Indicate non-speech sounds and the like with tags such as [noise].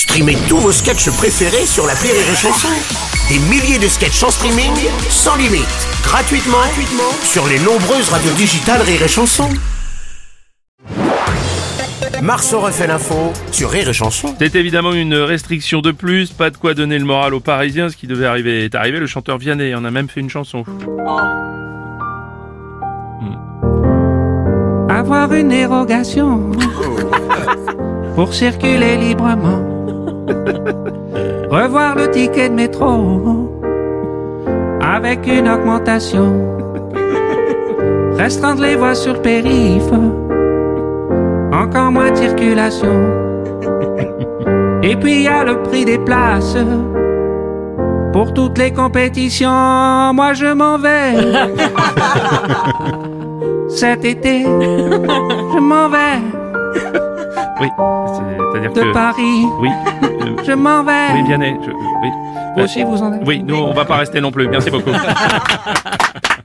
Streamez tous vos sketchs préférés sur la Rire et Chanson. Des milliers de sketchs en streaming, sans limite, gratuitement, gratuitement sur les nombreuses radios digitales Rire et Chanson. Marceau refait l'info sur Rire et Chanson. C'est évidemment une restriction de plus, pas de quoi donner le moral aux Parisiens, ce qui devait arriver est arrivé, le chanteur Vianney en a même fait une chanson. Avoir une dérogation pour circuler librement. Revoir le ticket de métro avec une augmentation. [laughs] Restreindre les voies sur le périph', encore moins de circulation. [laughs] Et puis il y a le prix des places. Pour toutes les compétitions, moi je m'en vais. [laughs] Cet été, je m'en vais Oui, c'est-à-dire de. Paris. Oui, Je m'en vais. oui Vianney, je- oui. Vous aussi, vous en êtes Oui, nous on va pas rester non plus, merci beaucoup. [laughs]